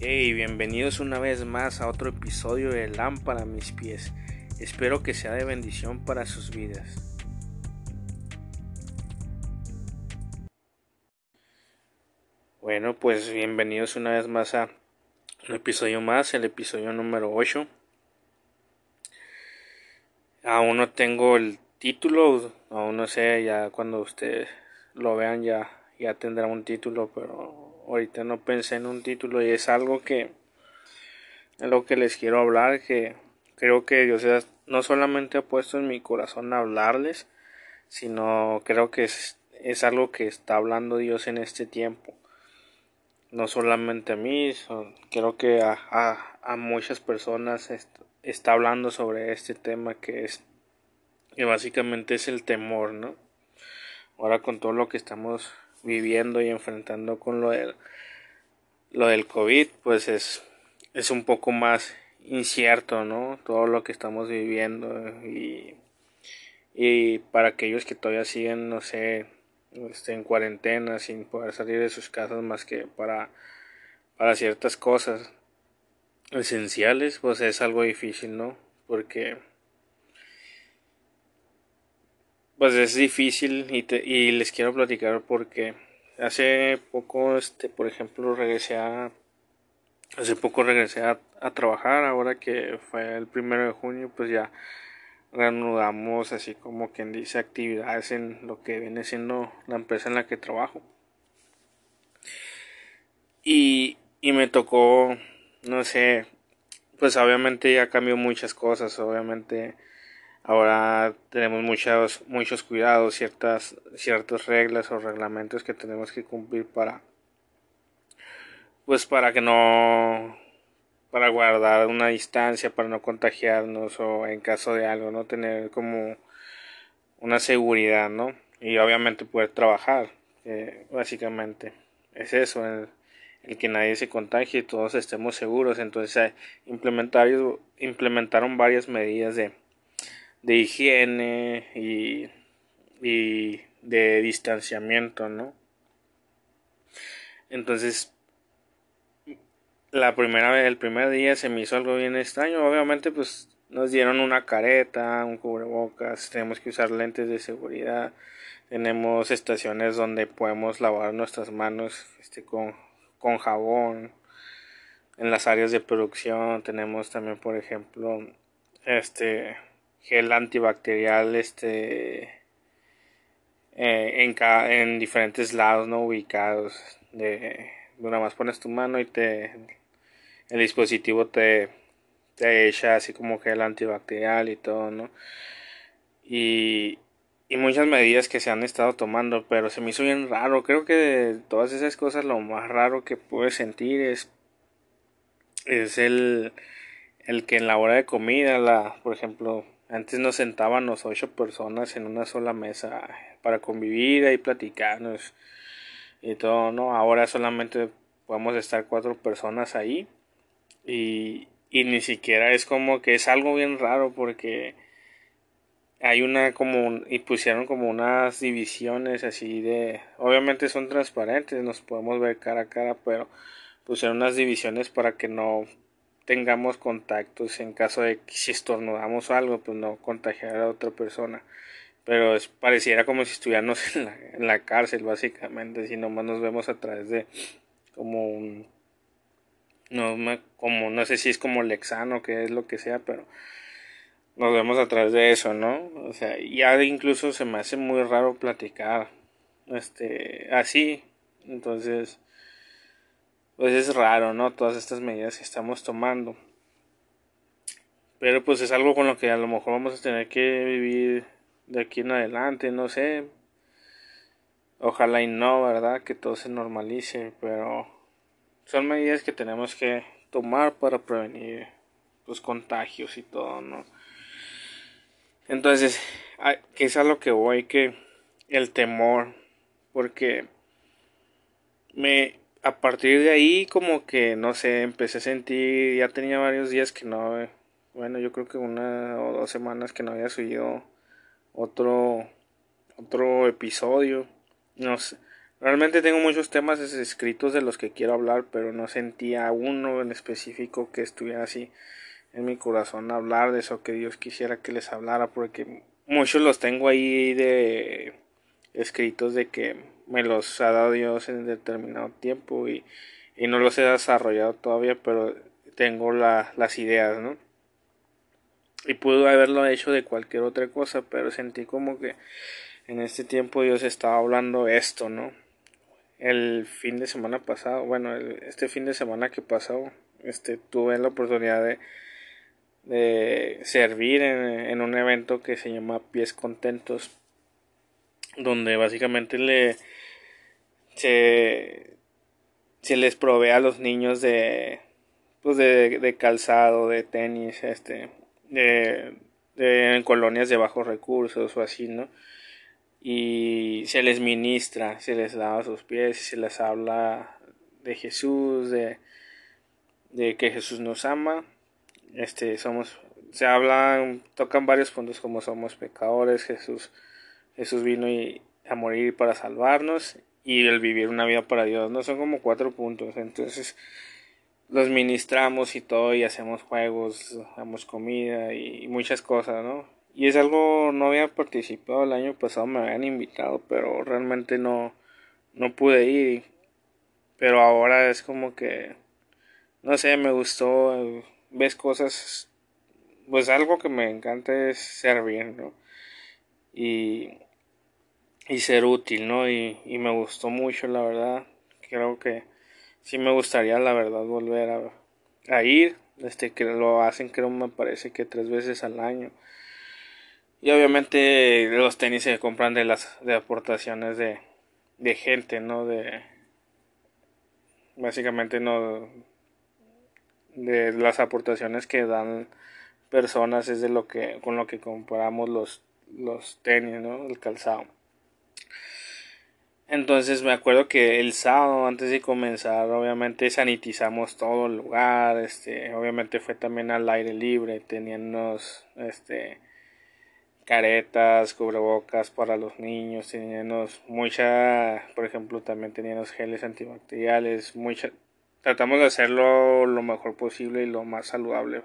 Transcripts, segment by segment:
Hey, bienvenidos una vez más a otro episodio de Lámpara a mis pies. Espero que sea de bendición para sus vidas. Bueno, pues bienvenidos una vez más a un episodio más, el episodio número 8. Aún no tengo el título, aún no sé, ya cuando ustedes lo vean ya, ya tendrá un título, pero ahorita no pensé en un título y es algo que es lo que les quiero hablar que creo que Dios no solamente ha puesto en mi corazón hablarles sino creo que es, es algo que está hablando Dios en este tiempo. No solamente a mí creo que a, a, a muchas personas está hablando sobre este tema que es que básicamente es el temor no ahora con todo lo que estamos viviendo y enfrentando con lo del, lo del COVID, pues es, es un poco más incierto, ¿no? Todo lo que estamos viviendo y, y para aquellos que todavía siguen, no sé, este, en cuarentena sin poder salir de sus casas más que para, para ciertas cosas esenciales, pues es algo difícil, ¿no? Porque Pues es difícil y, y les quiero platicar porque hace poco, este, por ejemplo, regresé a, hace poco regresé a, trabajar, ahora que fue el primero de junio, pues ya reanudamos así como quien dice actividades en lo que viene siendo la empresa en la que trabajo. Y, y me tocó, no sé, pues obviamente ya cambió muchas cosas, obviamente Ahora tenemos muchos, muchos cuidados, ciertas, ciertas reglas o reglamentos que tenemos que cumplir para, pues para que no, para guardar una distancia, para no contagiarnos o en caso de algo, no tener como una seguridad, ¿no? Y obviamente poder trabajar, básicamente es eso, el, que nadie se contagie y todos estemos seguros. Entonces implementaron varias medidas de de higiene y, y de distanciamiento, ¿no? Entonces, la primera vez, el primer día se me hizo algo bien extraño. Obviamente, pues nos dieron una careta, un cubrebocas, tenemos que usar lentes de seguridad, tenemos estaciones donde podemos lavar nuestras manos este, con, con jabón. En las áreas de producción tenemos también, por ejemplo, este gel antibacterial este eh, en, en diferentes lados no ubicados de, una más pones tu mano y te el dispositivo te te echa así como gel antibacterial y todo no y y muchas medidas que se han estado tomando pero se me hizo bien raro. Creo que de todas esas cosas lo más raro que puedes sentir es es el el que en la hora de comida la por ejemplo antes nos sentábamos ocho personas en una sola mesa para convivir y platicarnos y todo, ¿no? Ahora solamente podemos estar cuatro personas ahí y, ni siquiera es como que es algo bien raro porque hay una como y pusieron como unas divisiones así de obviamente son transparentes nos podemos ver cara a cara pero pusieron unas divisiones para que no tengamos contactos en caso de que si estornudamos algo, pues no contagiar a otra persona. Pero es, pareciera como si estuviéramos en la, en la cárcel, básicamente, si nomás nos vemos a través de como un... No, como, no sé si es como lexano, que es lo que sea, pero nos vemos a través de eso, ¿no? O sea, ya incluso se me hace muy raro platicar este así. Entonces, pues es raro, ¿no? Todas estas medidas que estamos tomando. Pero pues es algo con lo que a lo mejor vamos a tener que vivir de aquí en adelante, no sé. Ojalá y no, ¿verdad? Que todo se normalice, pero son medidas que tenemos que tomar para prevenir los contagios y todo, ¿no? Entonces, que es a lo que voy, que el temor, porque me a partir de ahí como que no sé, empecé a sentir, ya tenía varios días que no, bueno, yo creo que una o dos semanas que no había subido otro otro episodio. No sé, Realmente tengo muchos temas escritos de los que quiero hablar, pero no sentía uno en específico que estuviera así en mi corazón hablar de eso que Dios quisiera que les hablara, porque muchos los tengo ahí de escritos de que me los ha dado Dios en determinado tiempo y, y no los he desarrollado todavía, pero tengo la, las ideas, ¿no? Y pudo haberlo hecho de cualquier otra cosa, pero sentí como que en este tiempo Dios estaba hablando esto, ¿no? el fin de semana pasado, bueno, este fin de semana que pasó, este, tuve la oportunidad de, de servir en, un evento que se llama Pies Contentos, donde básicamente le se, les provee a los niños de pues de, de calzado, de tenis, este, de, en colonias de bajos recursos o así, ¿no? y se les ministra, se les lava sus pies se les habla de Jesús, de, de que Jesús nos ama. Este, somos, se hablan, tocan varios puntos como somos pecadores, Jesús, Jesús vino y, a morir para salvarnos y el vivir una vida para Dios, no son como cuatro puntos, entonces los ministramos y todo y hacemos juegos, damos comida y muchas cosas, ¿no? Y es algo, no había participado el año pasado, me habían invitado, pero realmente no, no pude ir. Pero ahora es como que, no sé, me gustó, ves cosas, pues algo que me encanta es servir, ¿no? Y, y ser útil, ¿no? Y, me gustó mucho, la verdad. Creo que sí me gustaría, la verdad, volver a, a ir. Este, que lo hacen, creo, me parece que tres veces al año. Y obviamente los tenis se compran de las de aportaciones de, de gente, ¿no? De básicamente no de las aportaciones que dan personas es de lo que con lo que compramos los los tenis, ¿no? El calzado. Entonces me acuerdo que el sábado antes de comenzar obviamente sanitizamos todo el lugar, este, obviamente fue también al aire libre, teníamos este caretas, cubrebocas para los niños, teníamos mucha, por ejemplo, también teníamos geles antibacteriales, mucha, tratamos de hacerlo lo mejor posible y lo más saludable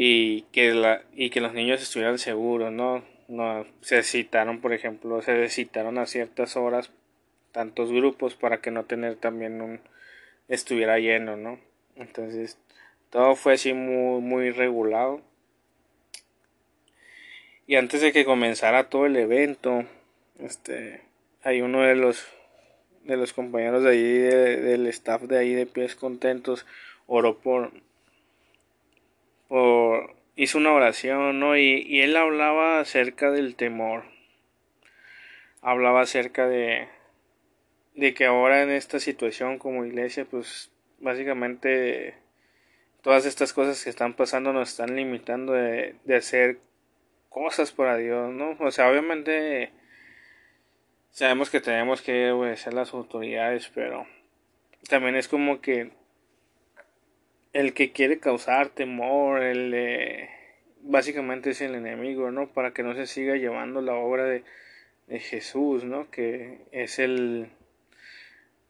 y que la y que los niños estuvieran seguros, ¿no? No se citaron, por ejemplo, se citaron a ciertas horas tantos grupos para que no tener también un estuviera lleno, ¿no? Entonces, todo fue así muy muy regulado y antes de que comenzara todo el evento, este, hay uno de los de los compañeros de ahí del staff de ahí de pies contentos oró por por hizo una oración, ¿no? Y, él hablaba acerca del temor. Hablaba acerca de de que ahora en esta situación como iglesia, pues básicamente todas estas cosas que están pasando nos están limitando de, de hacer cosas por Dios, ¿no? O sea, obviamente sabemos que tenemos que obedecer las autoridades, pero también es como que el que quiere causar temor, el básicamente es el enemigo, ¿no? Para que no se siga llevando la obra de, de Jesús, ¿no? Que es el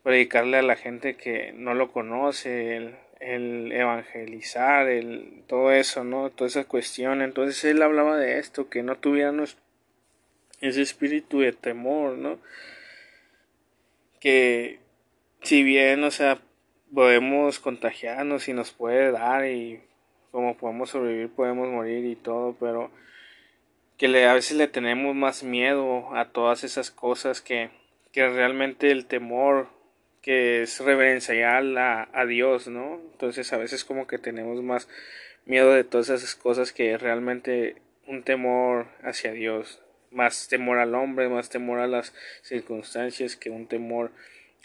predicarle a la gente que no lo conoce, el el evangelizar, el todo eso, ¿no? Toda esa cuestión. Entonces él hablaba de esto, que no tuviéramos ese espíritu de temor, ¿no? Que si bien, o sea, podemos contagiarnos y nos puede dar y como podemos sobrevivir, podemos morir y todo, pero que le, a veces le tenemos más miedo a todas esas cosas que, que realmente el temor que es reverencial a, a Dios, ¿no? Entonces a veces como que tenemos más miedo de todas esas cosas que realmente un temor hacia Dios, más temor al hombre, más temor a las circunstancias que un temor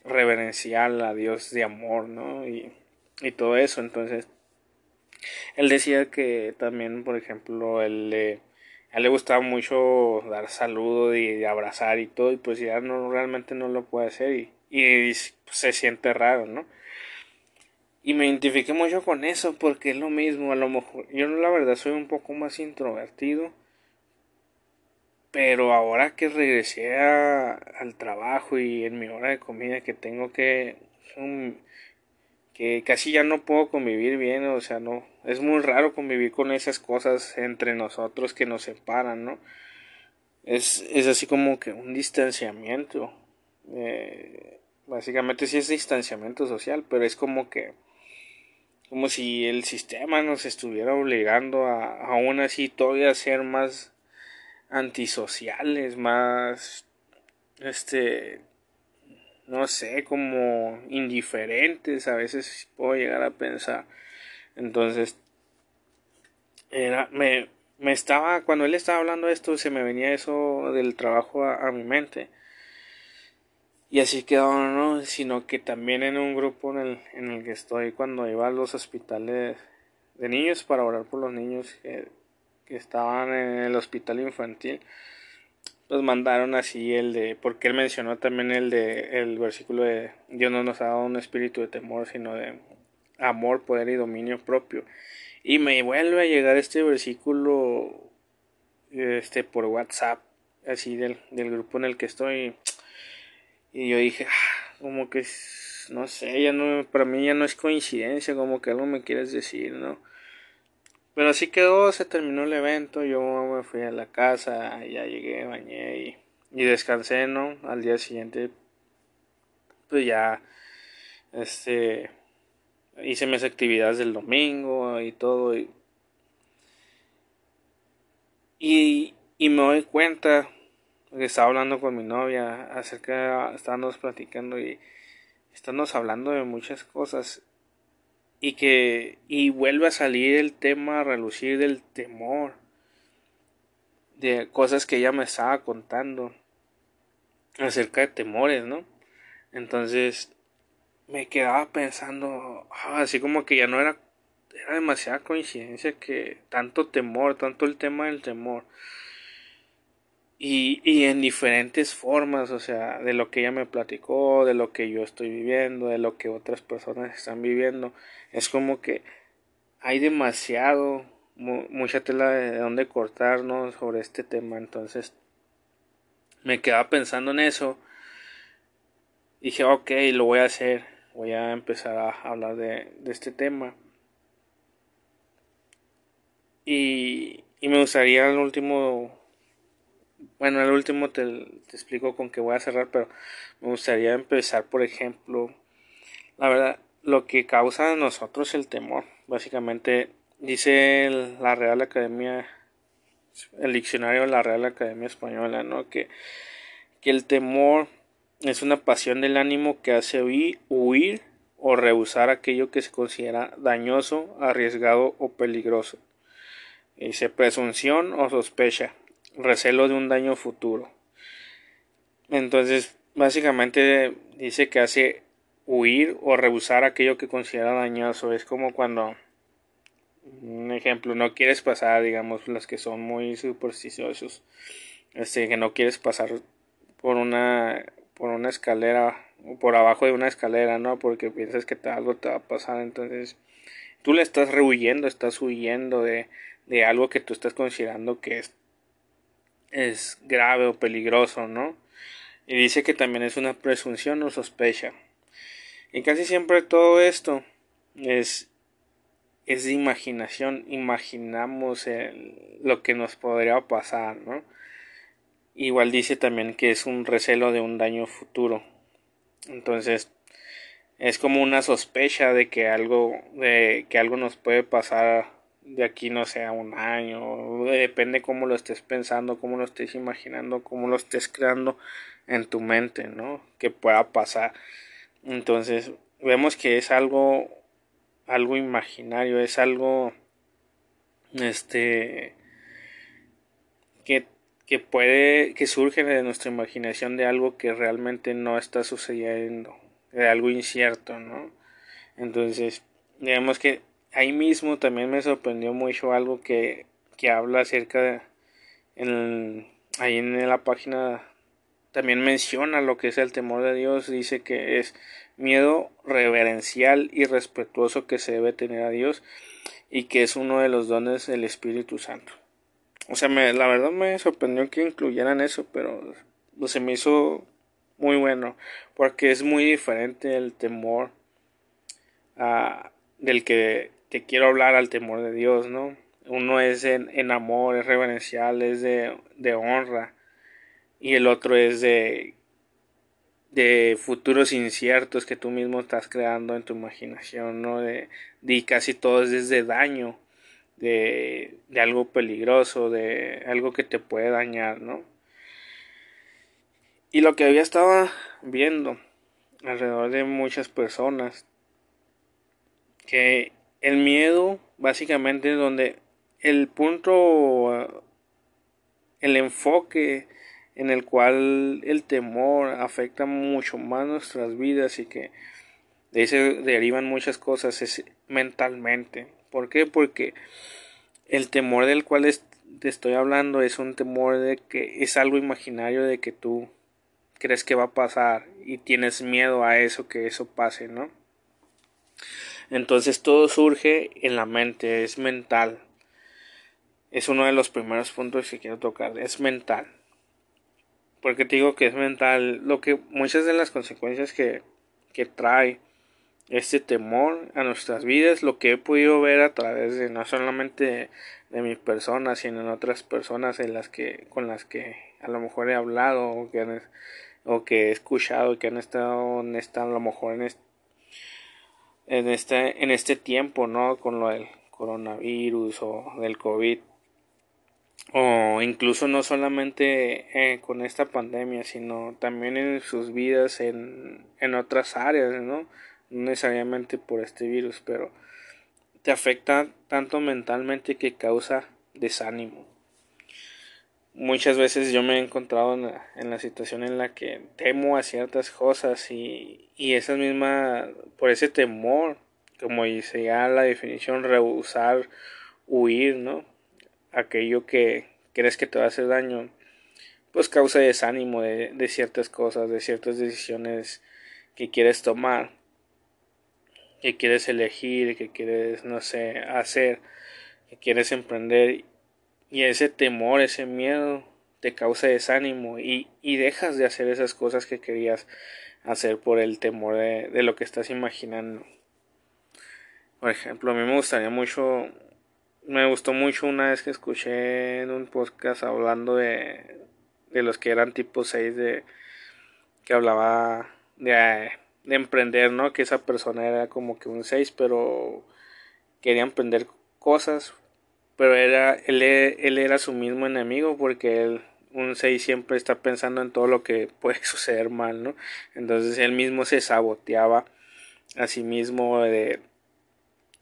reverencial a Dios de amor, ¿no? Y, y todo eso, entonces él decía que también, por ejemplo, él le, a él le gustaba mucho dar saludo y abrazar y todo, y pues ya no realmente no lo puede hacer y y se siente raro, ¿no? Y me identifiqué mucho con eso porque es lo mismo, a lo mejor yo la verdad soy un poco más introvertido, pero ahora que regresé al trabajo y en mi hora de comida que tengo que que casi ya no puedo convivir bien, o sea, no, es muy raro convivir con esas cosas entre nosotros que nos separan, ¿no? Es, es así como que un distanciamiento. Eh, básicamente sí es distanciamiento social, pero es como que como si el sistema nos estuviera obligando a aún así todavía ser más antisociales, más este no sé, como indiferentes, a veces puedo llegar a pensar. Entonces, era, me, me estaba, cuando él estaba hablando de esto, se me venía eso del trabajo a, mi mente. Y así quedó, no, sino que también en un grupo en el, en el que estoy, cuando iba a los hospitales de niños para orar por los niños que estaban en el hospital infantil, nos mandaron así el de, porque él mencionó también el de, el versículo de Dios no nos ha dado un espíritu de temor, sino de amor, poder y dominio propio. Y me vuelve a llegar este versículo, este, por WhatsApp, así del, del grupo en el que estoy. Y yo dije, ah, como que, no sé, ya no, para mí ya no es coincidencia, como que algo me quieres decir, ¿no? Pero así quedó, se terminó el evento, yo me fui a la casa, ya llegué, bañé y, descansé, ¿no? Al día siguiente, pues ya, este, hice mis actividades del domingo y todo. Y, y, y me doy cuenta que estaba hablando con mi novia acerca, estábamos platicando y estábamos hablando de muchas cosas y que y vuelve a salir el tema a relucir del temor de cosas que ella me estaba contando acerca de temores, ¿no? Entonces me quedaba pensando, ah, así como que ya no era era demasiada coincidencia que tanto temor, tanto el tema del temor y, y en diferentes formas, o sea, de lo que ella me platicó, de lo que yo estoy viviendo, de lo que otras personas están viviendo, es como que hay demasiado, mucha tela de donde cortarnos sobre este tema, entonces me quedaba pensando en eso, dije, ok, lo voy a hacer, voy a empezar a hablar de, de este tema. Y, y me gustaría el último bueno, el último te, te, explico con que voy a cerrar, pero me gustaría empezar, por ejemplo, la verdad, lo que causa a nosotros el temor. Básicamente, dice la Real Academia, el diccionario de la Real Academia Española, ¿no? Que, que el temor es una pasión del ánimo que hace huir, huir o rehusar aquello que se considera dañoso, arriesgado o peligroso. Dice presunción o sospecha recelo de un daño futuro. Entonces, básicamente dice que hace huir o rehusar aquello que considera dañoso. Es como cuando, un ejemplo, no quieres pasar, digamos, los que son muy supersticiosos, este, que no quieres pasar por una, por una escalera o por abajo de una escalera, ¿no? Porque piensas que algo te va a pasar, entonces tú le estás rehuyendo, estás huyendo de, de algo que tú estás considerando que es es grave o peligroso, ¿no? Y dice que también es una presunción o sospecha. Y casi siempre todo esto es, es de imaginación, imaginamos lo que nos podría pasar, ¿no? Igual dice también que es un recelo de un daño futuro. Entonces, es como una sospecha de que algo, de que algo nos puede pasar de aquí no sea un año, depende cómo lo estés pensando, cómo lo estés imaginando, cómo lo estés creando en tu mente, ¿no? Que pueda pasar. Entonces, vemos que es algo algo imaginario, es algo este que, que puede que surge de nuestra imaginación de algo que realmente no está sucediendo, de algo incierto, ¿no? Entonces, digamos que ahí mismo también me sorprendió mucho algo que, que habla acerca de en, ahí en la página también menciona lo que es el temor de Dios dice que es miedo reverencial y respetuoso que se debe tener a Dios y que es uno de los dones del Espíritu Santo. O sea, me, la verdad me sorprendió que incluyeran eso, pero se me hizo muy bueno, porque es muy diferente el temor ah, del que te quiero hablar al temor de Dios, ¿no? Uno es en, en amor, es reverencial, es de, de honra, y el otro es de de futuros inciertos que tú mismo estás creando en tu imaginación, ¿no? De, de casi todo es desde daño, de, de algo peligroso, de algo que te puede dañar, ¿no? Y lo que había estado viendo alrededor de muchas personas, que el miedo básicamente es donde el punto, el enfoque en el cual el temor afecta mucho más nuestras vidas y que de ahí se derivan muchas cosas es mentalmente. ¿Por qué? Porque el temor del cual te estoy hablando es un temor de que es algo imaginario de que tú crees que va a pasar y tienes miedo a eso que eso pase, ¿no? Entonces todo surge en la mente, es mental. Es uno de los primeros puntos que quiero tocar, es mental porque te digo que es mental, lo que muchas de las consecuencias que, que trae este temor a nuestras vidas, lo que he podido ver a través de no solamente de, mi persona, sino en otras personas en las que, con las que a lo mejor he hablado o que, o que he escuchado y que han estado en a lo mejor en este, en este, en este tiempo, ¿no? Con lo del coronavirus o del COVID o incluso no solamente eh, con esta pandemia, sino también en sus vidas en, en otras áreas, ¿no? No necesariamente por este virus, pero te afecta tanto mentalmente que causa desánimo. Muchas veces yo me he encontrado en la, en la situación en la que temo a ciertas cosas y, y esa misma, por ese temor, como dice ya la definición, rehusar, huir, ¿no? aquello que crees que te va a hacer daño, pues causa desánimo de, de ciertas cosas, de ciertas decisiones que quieres tomar, que quieres elegir, que quieres, no sé, hacer, que quieres emprender. Y ese temor, ese miedo te causa desánimo y, y dejas de hacer esas cosas que querías hacer por el temor de, de lo que estás imaginando. Por ejemplo, a mí me gustaría mucho me gustó mucho una vez que escuché en un podcast hablando de, de los que eran tipo 6 de que hablaba de, de emprender, ¿no? Que esa persona era como que un 6, pero quería emprender cosas, pero era él, él era su mismo enemigo porque él un 6 siempre está pensando en todo lo que puede suceder mal, ¿no? Entonces él mismo se saboteaba a sí mismo de,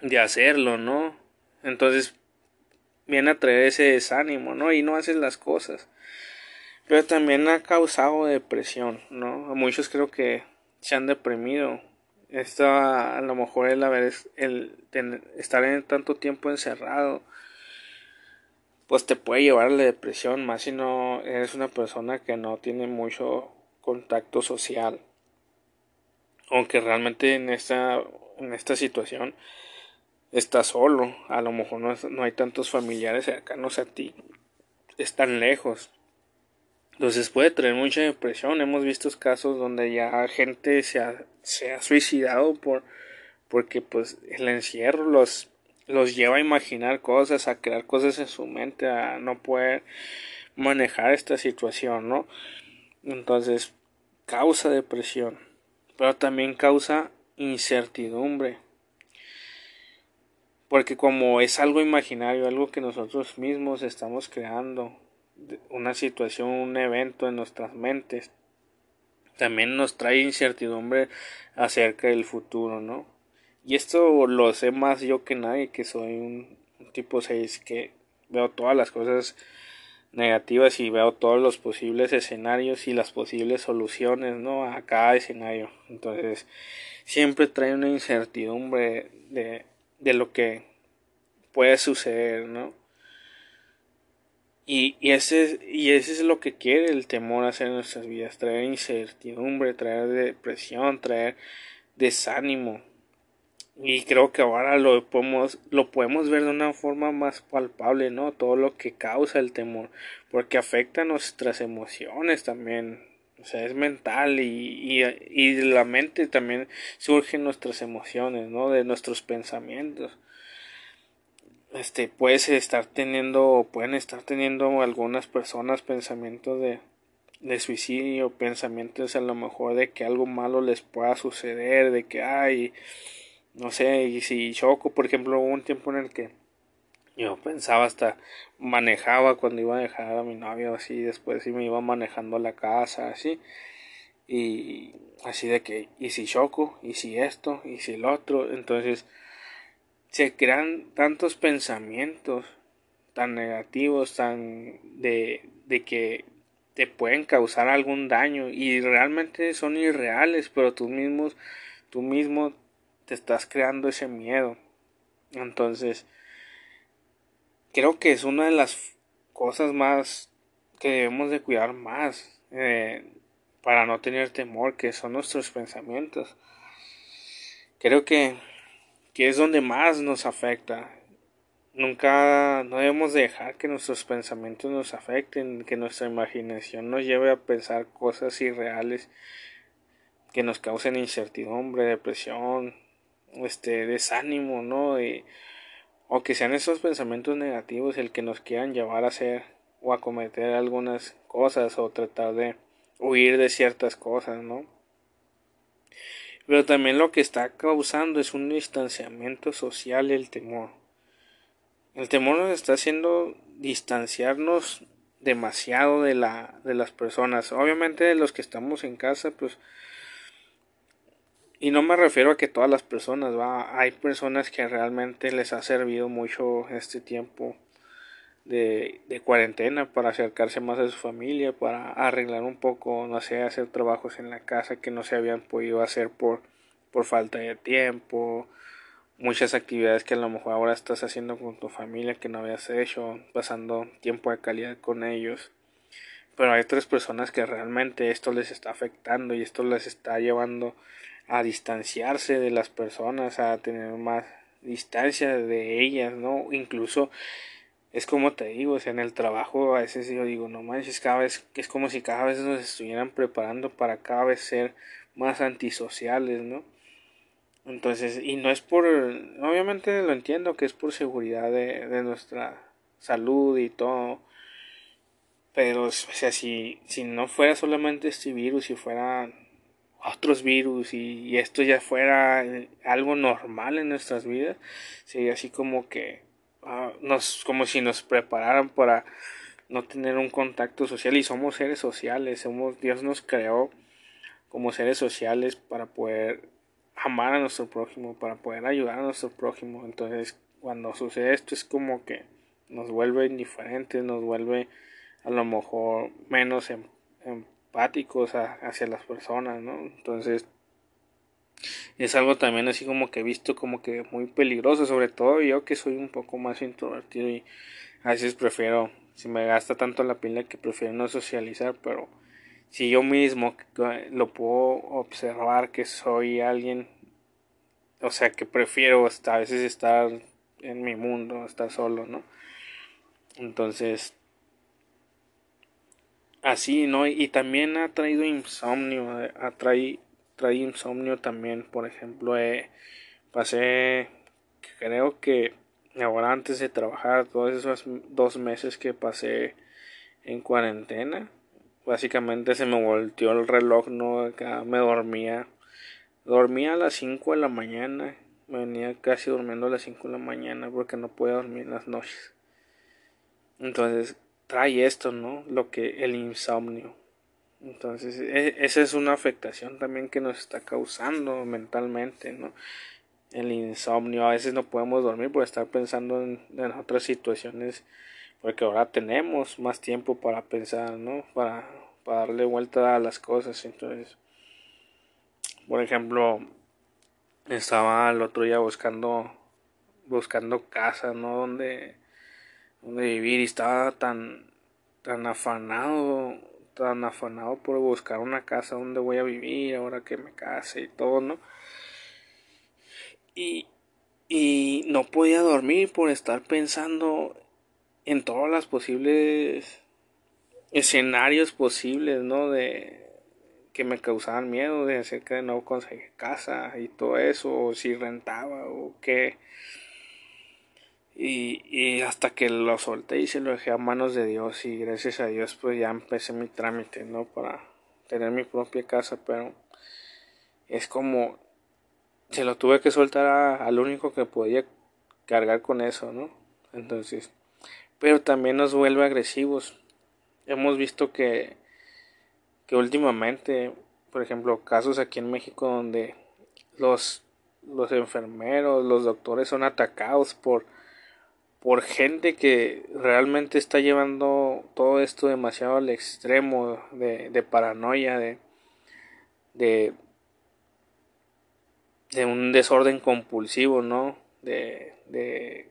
de hacerlo, ¿no? Entonces viene a traer ese desánimo, ¿no? Y no haces las cosas. Pero también ha causado depresión, ¿no? A muchos creo que se han deprimido. Esto a lo mejor el haber el estar en tanto tiempo encerrado pues te puede llevar a la depresión más si no eres una persona que no tiene mucho contacto social aunque realmente en esta en esta situación estás solo, a lo mejor no, hay tantos familiares cercanos a ti, están lejos. Entonces puede traer mucha depresión. Hemos visto casos donde ya gente se ha, se ha suicidado por porque pues el encierro los los lleva a imaginar cosas, a crear cosas en su mente, a no poder manejar esta situación, ¿no? Entonces causa depresión, pero también causa incertidumbre porque como es algo imaginario, algo que nosotros mismos estamos creando, una situación, un evento en nuestras mentes, también nos trae incertidumbre acerca del futuro, ¿no? Y esto lo sé más yo que nadie, que soy un, tipo 6 que veo todas las cosas negativas y veo todos los posibles escenarios y las posibles soluciones, ¿no? A cada escenario. Entonces, siempre trae una incertidumbre de de lo que puede suceder, ¿no? Y, y, ese, y ese es lo que quiere el temor hacer en nuestras vidas, traer incertidumbre, traer depresión, traer desánimo. Y creo que ahora lo podemos, lo podemos ver de una forma más palpable, ¿no? Todo lo que causa el temor, porque afecta nuestras emociones también, o sea, es mental y, y, de la mente también surgen nuestras emociones, ¿no? De nuestros pensamientos. Este, puedes estar teniendo, pueden estar teniendo algunas personas pensamientos de, de suicidio, pensamientos a lo mejor de que algo malo les pueda suceder, de que hay no sé, y si choco, por ejemplo, hubo un tiempo en el que yo pensaba hasta manejaba cuando iba a dejar a mi novia así, después sí me iba manejando la casa así y así de que y si choco, y si esto, y si el otro, entonces se crean tantos pensamientos tan negativos, tan de, de que te pueden causar algún daño y realmente son irreales, pero tú mismos tú mismo te estás creando ese miedo. Entonces, creo que es una de las cosas más que debemos de cuidar más eh, para no tener temor, que son nuestros pensamientos. Creo que, que es donde más nos afecta. Nunca no debemos dejar que nuestros pensamientos nos afecten, que nuestra imaginación nos lleve a pensar cosas irreales que nos causen incertidumbre, depresión, este desánimo, ¿no? o que sean esos pensamientos negativos el que nos quieran llevar a hacer o a cometer algunas cosas o tratar de huir de ciertas cosas, ¿no? Pero también lo que está causando es un distanciamiento social y el temor. El temor nos está haciendo distanciarnos demasiado de la de las personas. Obviamente de los que estamos en casa, pues y no me refiero a que todas las personas, va, hay personas que realmente les ha servido mucho este tiempo de, cuarentena para acercarse más a su familia, para arreglar un poco, no sé, hacer trabajos en la casa que no se habían podido hacer por, por falta de tiempo, muchas actividades que a lo mejor ahora estás haciendo con tu familia que no habías hecho, pasando tiempo de calidad con ellos. Pero hay otras personas que realmente esto les está afectando y esto les está llevando a distanciarse de las personas, a tener más distancia de ellas, ¿no? Incluso es como te digo, o sea, en el trabajo a veces yo digo, no manches, cada vez, es como si cada vez nos estuvieran preparando para cada vez ser más antisociales, ¿no? Entonces, y no es por, obviamente lo entiendo que es por seguridad de, de nuestra salud y todo, pero, o sea, si, si no fuera solamente este virus, si fuera otros virus y, esto ya fuera eh, algo normal en nuestras vidas, sería así como que ah, nos, como si nos prepararan para no tener un contacto social y somos seres sociales, somos, Dios nos creó como seres sociales para poder amar a nuestro prójimo, para poder ayudar a nuestro prójimo. Entonces, cuando sucede esto es como que nos vuelve indiferentes, nos vuelve a lo mejor menos en, en hacia las personas, ¿no? Entonces es algo también así como que he visto como que muy peligroso, sobre todo yo que soy un poco más introvertido y a veces prefiero, si me gasta tanto la pila que prefiero no socializar, pero si yo mismo lo puedo observar que soy alguien, o sea que prefiero hasta a veces estar en mi mundo, estar solo, ¿no? Entonces, así, ¿no? Y también ha traído insomnio, eh, ha traído, insomnio también, por ejemplo, eh, pasé, creo que ahora antes de trabajar, todos esos dos meses que pasé en cuarentena, básicamente se me volteó el reloj, ¿no? Acá me dormía, dormía a las 5 de la mañana, me venía casi durmiendo a las 5 de la mañana porque no podía dormir en las noches. Entonces, trae esto, ¿no? Lo que el insomnio. Entonces, e, esa es una afectación también que nos está causando mentalmente, ¿no? El insomnio, a veces no podemos dormir por estar pensando en, otras situaciones, porque ahora tenemos más tiempo para pensar, ¿no? Para, darle vuelta a las cosas. Entonces, por ejemplo, estaba el otro día buscando, buscando casa, ¿no? Donde donde vivir y estaba tan tan afanado tan afanado por buscar una casa donde voy a vivir ahora que me case y todo no y, y no podía dormir por estar pensando en todas las posibles escenarios posibles, ¿no? De que me causaban miedo de acerca de no conseguir casa y todo eso, o si rentaba o qué. Y, y, hasta que lo solté y se lo dejé a manos de Dios y gracias a Dios pues ya empecé mi trámite, ¿no? Para tener mi propia casa, pero es como se lo tuve que soltar al único que podía cargar con eso, ¿no? Entonces, pero también nos vuelve agresivos. Hemos visto que que últimamente, por ejemplo, casos aquí en México donde los los enfermeros, los doctores son atacados por por gente que realmente está llevando todo esto demasiado al extremo de, de paranoia, de, de, de, un desorden compulsivo, ¿no? De, de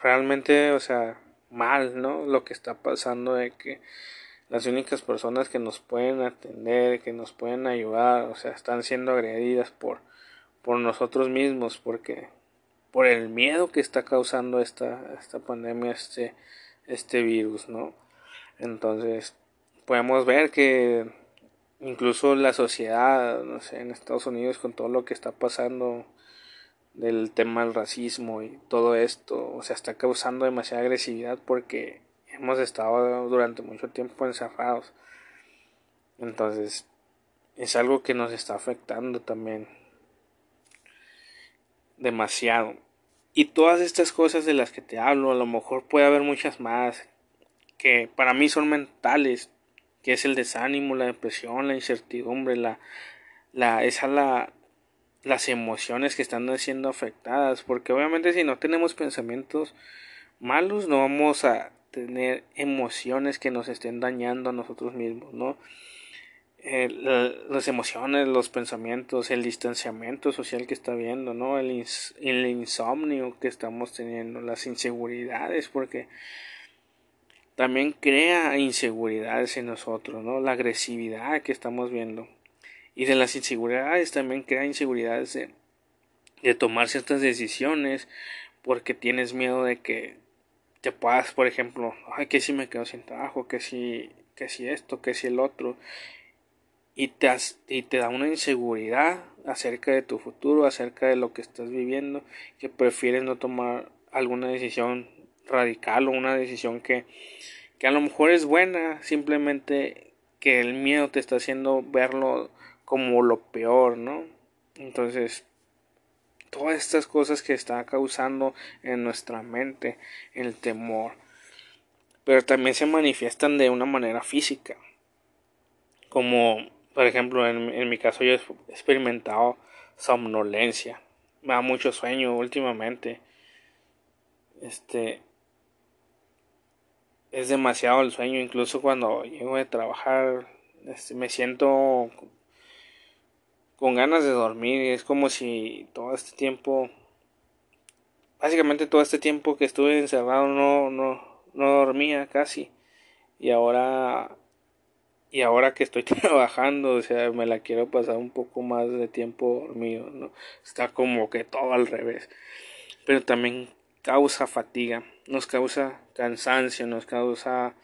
realmente, o sea, mal, ¿no? Lo que está pasando de que las únicas personas que nos pueden atender, que nos pueden ayudar, o sea, están siendo agredidas por, por nosotros mismos, porque por el miedo que está causando esta, esta pandemia, este, este virus, ¿no? Entonces, podemos ver que incluso la sociedad, no sé, en Estados Unidos con todo lo que está pasando del tema del racismo y todo esto, o sea, está causando demasiada agresividad porque hemos estado durante mucho tiempo encerrados. Entonces, es algo que nos está afectando también demasiado. Y todas estas cosas de las que te hablo, a lo mejor puede haber muchas más que para mí son mentales, que es el desánimo, la depresión, la incertidumbre, la, la, esa la, las emociones que están siendo afectadas, porque obviamente si no tenemos pensamientos malos no vamos a tener emociones que nos estén dañando a nosotros mismos, ¿no? Las emociones, los pensamientos, el distanciamiento social que está viendo, ¿no? El, insomnio que estamos teniendo, las inseguridades, porque también crea inseguridades en nosotros, ¿no? La agresividad que estamos viendo. Y de las inseguridades también crea inseguridades de, de tomar ciertas decisiones porque tienes miedo de que te puedas, por ejemplo, ay, que si me quedo sin trabajo, que si, que si esto, que si el otro y te, da una inseguridad acerca de tu futuro, acerca de lo que estás viviendo, que prefieres no tomar alguna decisión radical o una decisión que, que a lo mejor es buena, simplemente que el miedo te está haciendo verlo como lo peor, ¿no? Entonces, todas estas cosas que está causando en nuestra mente el temor, pero también se manifiestan de una manera física, como por ejemplo, en, mi caso yo he experimentado somnolencia. Me da mucho sueño últimamente. Este. Es demasiado el sueño. Incluso cuando llego de trabajar. Este, me siento con ganas de dormir. Es como si todo este tiempo. Básicamente todo este tiempo que estuve encerrado no, no, no dormía casi. Y ahora y ahora que estoy trabajando, o sea, me la quiero pasar un poco más de tiempo dormido, ¿no? Está como que todo al revés. Pero también causa fatiga, nos causa cansancio, nos causa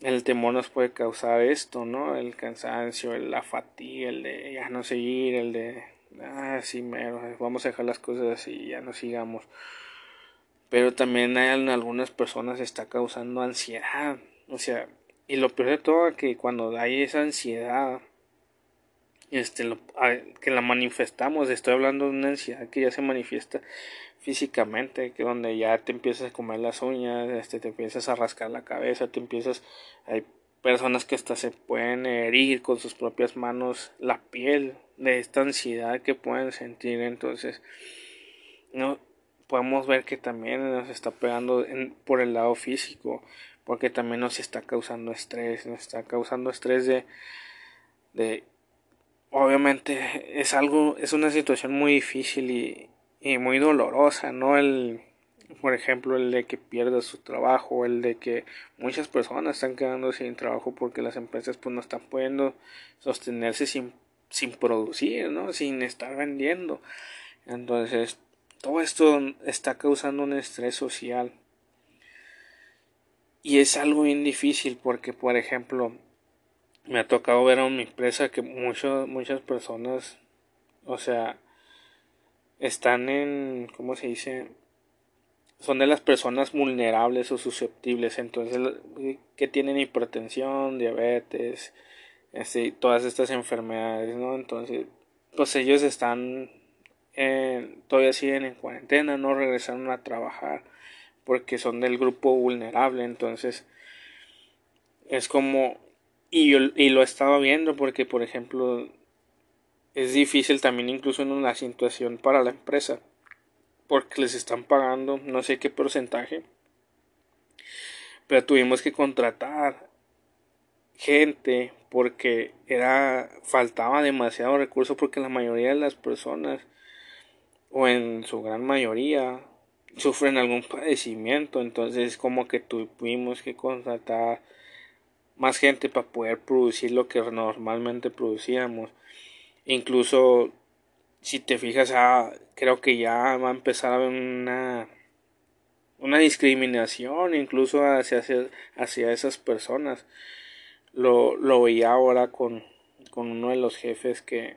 el temor nos puede causar esto, ¿no? El cansancio, la fatiga, el de ya no seguir, el de ah, sí, mero, vamos a dejar las cosas así, ya no sigamos. Pero también hay en algunas personas está causando ansiedad, o sea, y lo peor de todo es que cuando hay esa ansiedad, este, que la manifestamos, estoy hablando de una ansiedad que ya se manifiesta físicamente, que donde ya te empiezas a comer las uñas, este, te empiezas a rascar la cabeza, te empiezas, hay personas que hasta se pueden herir con sus propias manos la piel de esta ansiedad que pueden sentir, entonces, no podemos ver que también nos está pegando por el lado físico porque también nos está causando estrés, nos está causando estrés de, de obviamente es algo, es una situación muy difícil y, y muy dolorosa, ¿no? El, por ejemplo, el de que pierda su trabajo, el de que muchas personas están quedando sin trabajo porque las empresas pues no están pudiendo sostenerse sin, sin producir, ¿no? Sin estar vendiendo. Entonces, todo esto está causando un estrés social. Y es algo bien difícil porque, por ejemplo, me ha tocado ver en mi empresa que muchos muchas personas, o sea, están en, ¿cómo se dice? Son de las personas vulnerables o susceptibles, entonces, que tienen hipertensión, diabetes, este, todas estas enfermedades, ¿no? Entonces, pues ellos están todavía siguen en cuarentena, no regresaron a trabajar porque son del grupo vulnerable, entonces es como y, y lo estaba viendo porque por ejemplo es difícil también incluso en una situación para la empresa porque les están pagando no sé qué porcentaje pero tuvimos que contratar gente porque era faltaba demasiado recurso porque la mayoría de las personas o en su gran mayoría sufren algún padecimiento entonces como que tuvimos que contratar más gente para poder producir lo que normalmente producíamos. Incluso si te fijas ah, creo que ya va a empezar a haber una una discriminación incluso hacia, hacia, esas personas. Lo, lo veía ahora con, con uno de los jefes que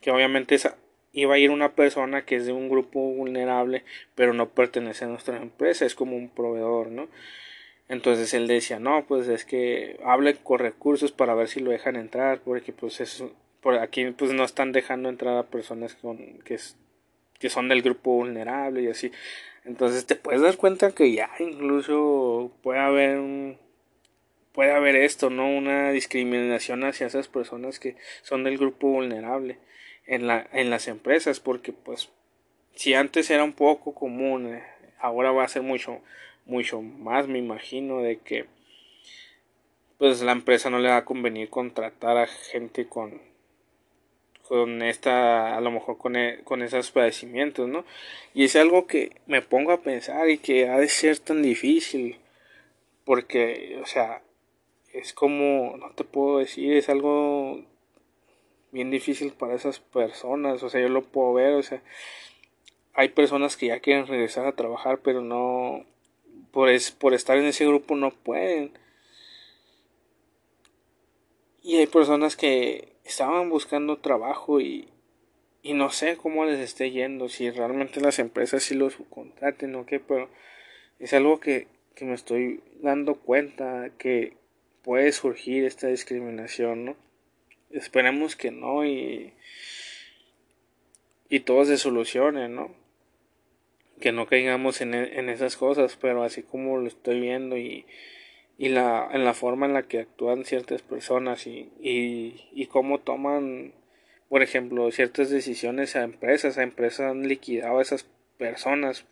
que obviamente esa, iba a ir una persona que es de un grupo vulnerable pero no pertenece a nuestra empresa es como un proveedor no entonces él decía no pues es que hable con recursos para ver si lo dejan entrar porque pues eso por aquí pues no están dejando entrar a personas con que que son del grupo vulnerable y así entonces te puedes dar cuenta que ya incluso puede haber un puede haber esto no una discriminación hacia esas personas que son del grupo vulnerable en, la, en las empresas porque pues si antes era un poco común eh, ahora va a ser mucho mucho más me imagino de que pues la empresa no le va a convenir contratar a gente con con esta a lo mejor con, e, con esos padecimientos no y es algo que me pongo a pensar y que ha de ser tan difícil porque o sea es como no te puedo decir es algo bien difícil para esas personas, o sea, yo lo puedo ver, o sea, hay personas que ya quieren regresar a trabajar, pero no, por, es, por estar en ese grupo no pueden. Y hay personas que estaban buscando trabajo y, y no sé cómo les esté yendo, si realmente las empresas sí los contraten o qué, pero es algo que, que me estoy dando cuenta que puede surgir esta discriminación, ¿no? Esperemos que no y, y todo se solucione, ¿no? Que no caigamos en, en esas cosas, pero así como lo estoy viendo y, y la, en la forma en la que actúan ciertas personas y, y, y cómo toman, por ejemplo, ciertas decisiones a empresas, a empresas han liquidado a esas personas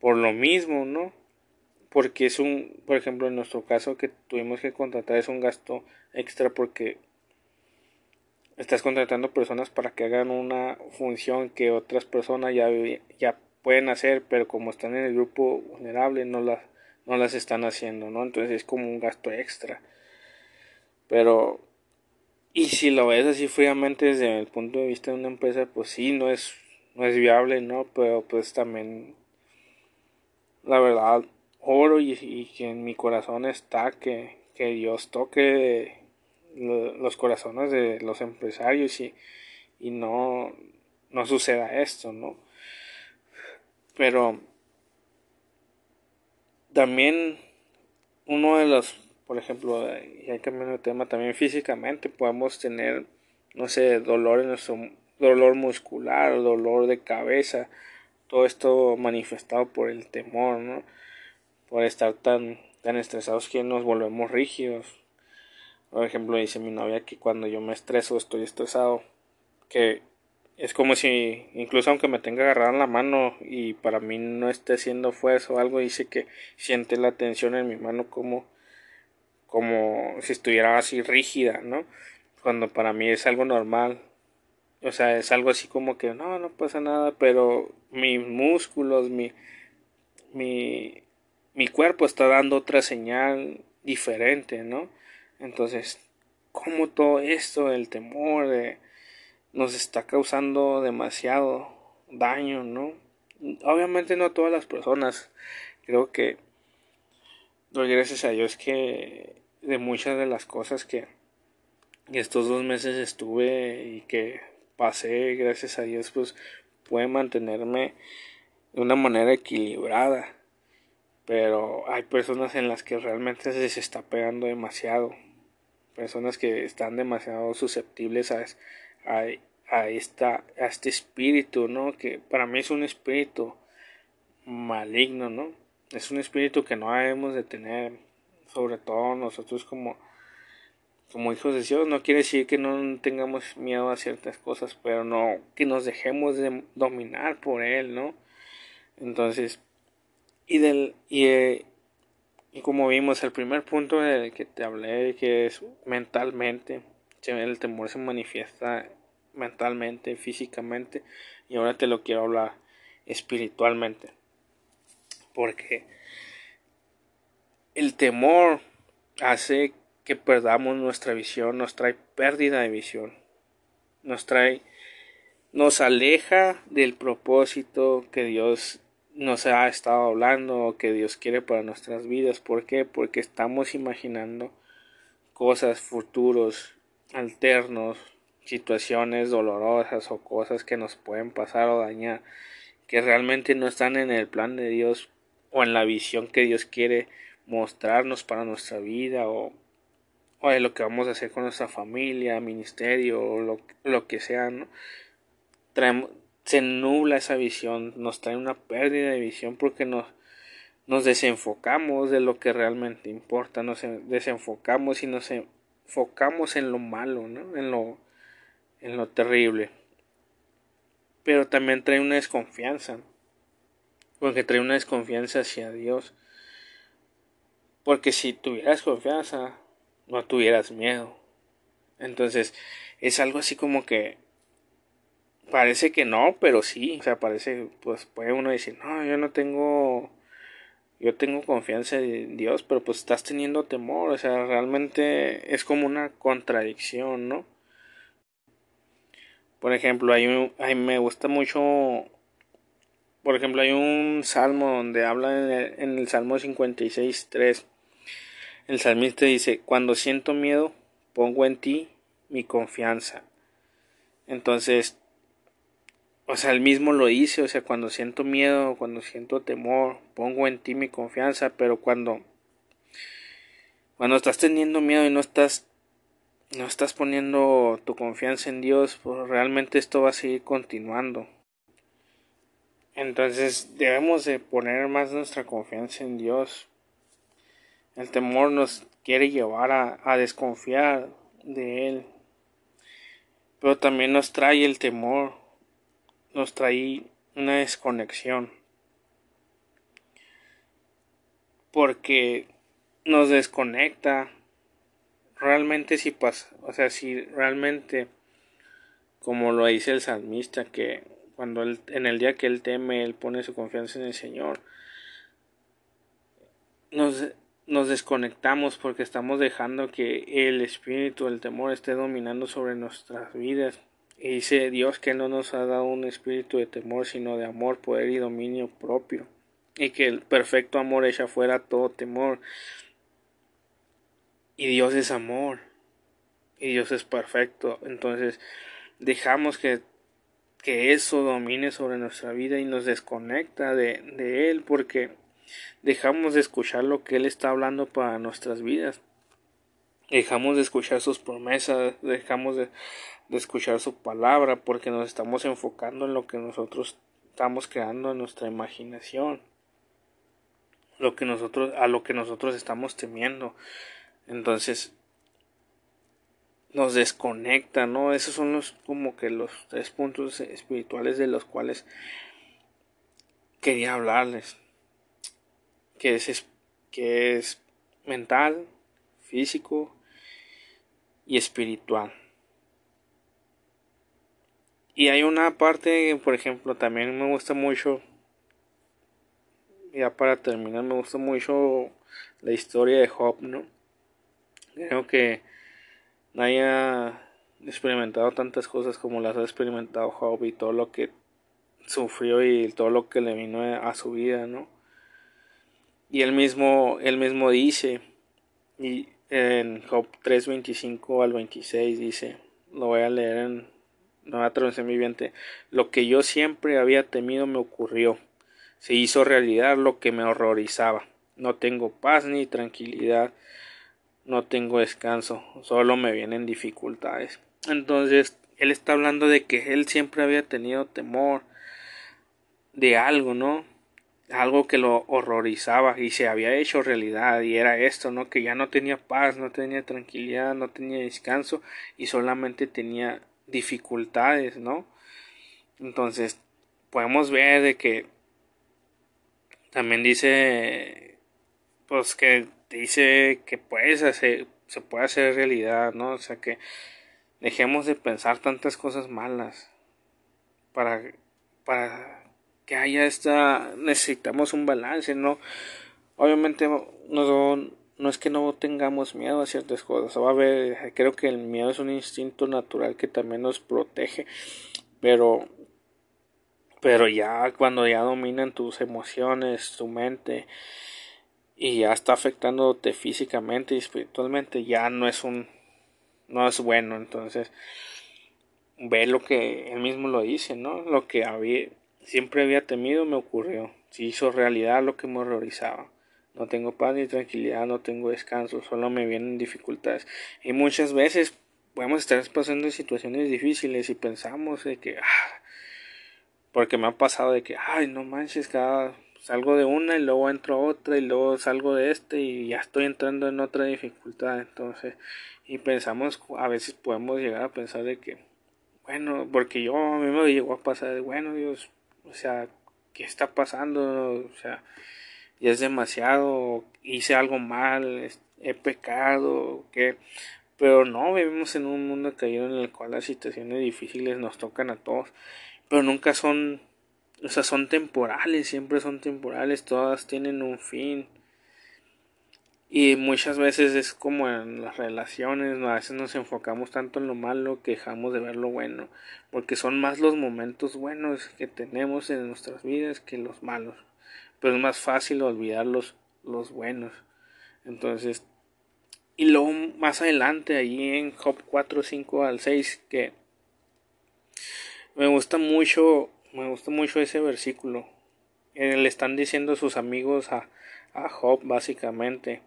por lo mismo, ¿no? Porque es un, por ejemplo, en nuestro caso que tuvimos que contratar es un gasto extra porque estás contratando personas para que hagan una función que otras personas ya, ya pueden hacer, pero como están en el grupo vulnerable no las, no las están haciendo, ¿no? Entonces es como un gasto extra. Pero, y si lo ves así fríamente desde el punto de vista de una empresa, pues sí, no es, no es viable, ¿no? Pero pues también, la verdad, oro y, y que en mi corazón está que, que Dios toque los corazones de los empresarios y, y no, no suceda esto, ¿no? Pero también uno de los, por ejemplo, y hay cambiando de tema, también físicamente podemos tener, no sé, dolor en nuestro, dolor muscular, dolor de cabeza, todo esto manifestado por el temor, ¿no? Por estar tan, tan estresados que nos volvemos rígidos, por ejemplo, dice mi novia que cuando yo me estreso, estoy estresado, que es como si, incluso aunque me tenga agarrado en la mano y para mí no esté haciendo fuerza o algo, dice que siente la tensión en mi mano como, como si estuviera así rígida, ¿no? Cuando para mí es algo normal. O sea, es algo así como que no, no pasa nada, pero mis músculos, mi, mi, mi cuerpo está dando otra señal diferente, ¿no? Entonces, como todo esto, el temor, nos está causando demasiado daño, ¿no? Obviamente no todas las personas, creo que gracias a Dios que de muchas de las cosas que estos dos meses estuve y que pasé, gracias a Dios, pues puede mantenerme de una manera equilibrada. Pero hay personas en las que realmente se está pegando demasiado. Personas que están demasiado susceptibles a, a, a, esta, a este espíritu, ¿no? Que para mí es un espíritu maligno, ¿no? Es un espíritu que no debemos de tener, sobre todo nosotros como, como hijos de Dios. No quiere decir que no tengamos miedo a ciertas cosas, pero no que nos dejemos de dominar por él, ¿no? Entonces, y del, y, eh, y como vimos, el primer punto del que te hablé, que es mentalmente, el temor se manifiesta mentalmente, físicamente, y ahora te lo quiero hablar espiritualmente. Porque el temor hace que perdamos nuestra visión, nos trae pérdida de visión, nos trae, nos aleja del propósito que Dios nos ha estado hablando o que Dios quiere para nuestras vidas. ¿Por qué? Porque estamos imaginando cosas futuros alternos, situaciones dolorosas o cosas que nos pueden pasar o dañar, que realmente no están en el plan de Dios o en la visión que Dios quiere mostrarnos para nuestra vida o, o lo que vamos a hacer con nuestra familia, ministerio o lo, lo que sea, ¿no? Se nubla esa visión, nos trae una pérdida de visión porque nos, nos desenfocamos de lo que realmente importa, nos desenfocamos y nos enfocamos en lo malo, ¿no? En lo en lo terrible. Pero también trae una desconfianza. Porque trae una desconfianza hacia Dios. Porque si tuvieras confianza, no tuvieras miedo. Entonces, es algo así como que parece que no, pero sí. O sea, parece, pues puede uno decir, no, yo no tengo, yo tengo confianza en Dios, pero pues estás teniendo temor. O sea, realmente es como una contradicción, ¿no? Por ejemplo, hay un, me gusta mucho, por ejemplo, hay un salmo donde habla en el, en el Salmo 56, 3. El salmista dice, cuando siento miedo, pongo en ti mi confianza. Entonces, o sea, él mismo lo dice, o sea, cuando siento miedo, cuando siento temor, pongo en ti mi confianza, pero cuando cuando estás teniendo miedo y no estás no estás poniendo tu confianza en Dios, pues realmente esto va a seguir continuando. Entonces debemos de poner más nuestra confianza en Dios. El temor nos quiere llevar a, a desconfiar de Él. Pero también nos trae el temor, nos trae una desconexión. Porque nos desconecta realmente si pasa, o sea, si realmente, como lo dice el salmista, que cuando él, en el día que él teme, él pone su confianza en el Señor, nos, nos desconectamos porque estamos dejando que el espíritu, el temor esté dominando sobre nuestras vidas. Y dice Dios que no nos ha dado un espíritu de temor, sino de amor, poder y dominio propio. Y que el perfecto amor echa fuera todo temor. Y Dios es amor. Y Dios es perfecto. Entonces dejamos que, que eso domine sobre nuestra vida y nos desconecta de, de Él porque dejamos de escuchar lo que Él está hablando para nuestras vidas. Dejamos de escuchar sus promesas, dejamos de, de escuchar su palabra porque nos estamos enfocando en lo que nosotros estamos creando en nuestra imaginación lo que nosotros a lo que nosotros estamos temiendo entonces nos desconecta, ¿no? Esos son los como que los tres puntos espirituales de los cuales quería hablarles. Que es, que es mental, físico y espiritual. Y hay una parte, por ejemplo, también me gusta mucho, ya para terminar, me gusta mucho la historia de Job, ¿no? Creo que nadie, experimentado tantas cosas como las ha experimentado Job y todo lo que sufrió y todo lo que le vino a su vida, ¿no? Y él mismo, mismo dice, y en Job 3.25 al 26 dice, lo voy a leer en Viviente, lo que yo siempre había temido me ocurrió, se hizo realidad lo que me horrorizaba, no tengo paz ni tranquilidad, no tengo descanso, solo me vienen dificultades. Entonces, él está hablando de que él siempre había tenido temor de algo, ¿no? Algo que lo horrorizaba y se había hecho realidad y era esto, ¿no? Que ya no tenía paz, no tenía tranquilidad, no tenía descanso y solamente tenía dificultades, ¿no? Entonces, podemos ver de que también dice pues que dice que puedes hacer, se puede hacer realidad, ¿no? O sea que dejemos de pensar tantas cosas malas para, para que haya esta, necesitamos un balance, ¿no? Obviamente no, no es que no tengamos miedo a ciertas cosas, va a haber, creo que el miedo es un instinto natural que también nos protege, pero pero ya cuando ya dominan tus emociones, tu mente, y ya está afectándote físicamente y espiritualmente, ya no es un no es bueno, entonces ve lo que él mismo lo dice, ¿no? Lo que había siempre había temido me ocurrió, se hizo realidad lo que me horrorizaba. No tengo paz ni tranquilidad, no tengo descanso, solo me vienen dificultades. Y muchas veces podemos estar pasando situaciones difíciles y pensamos de que ah, porque me ha pasado de que ay no manches cada salgo de una y luego entro a otra y luego salgo de este y ya estoy entrando en otra dificultad entonces y pensamos a veces podemos llegar a pensar de que bueno porque yo a mí me llegó a pasar de bueno Dios o sea qué está pasando o sea ya es demasiado hice algo mal he pecado pero no vivimos en un mundo caído en el cual las situaciones difíciles nos tocan a todos pero nunca son o sea, son temporales, siempre son temporales, todas tienen un fin. Y muchas veces es como en las relaciones, a veces nos enfocamos tanto en lo malo que dejamos de ver lo bueno, porque son más los momentos buenos que tenemos en nuestras vidas que los malos. Pero es más fácil olvidar los, los buenos. Entonces, y luego más adelante, allí en Job 4, 5 al 6, que me gusta mucho me gusta mucho ese versículo. Eh, le están diciendo sus amigos a, a Job básicamente.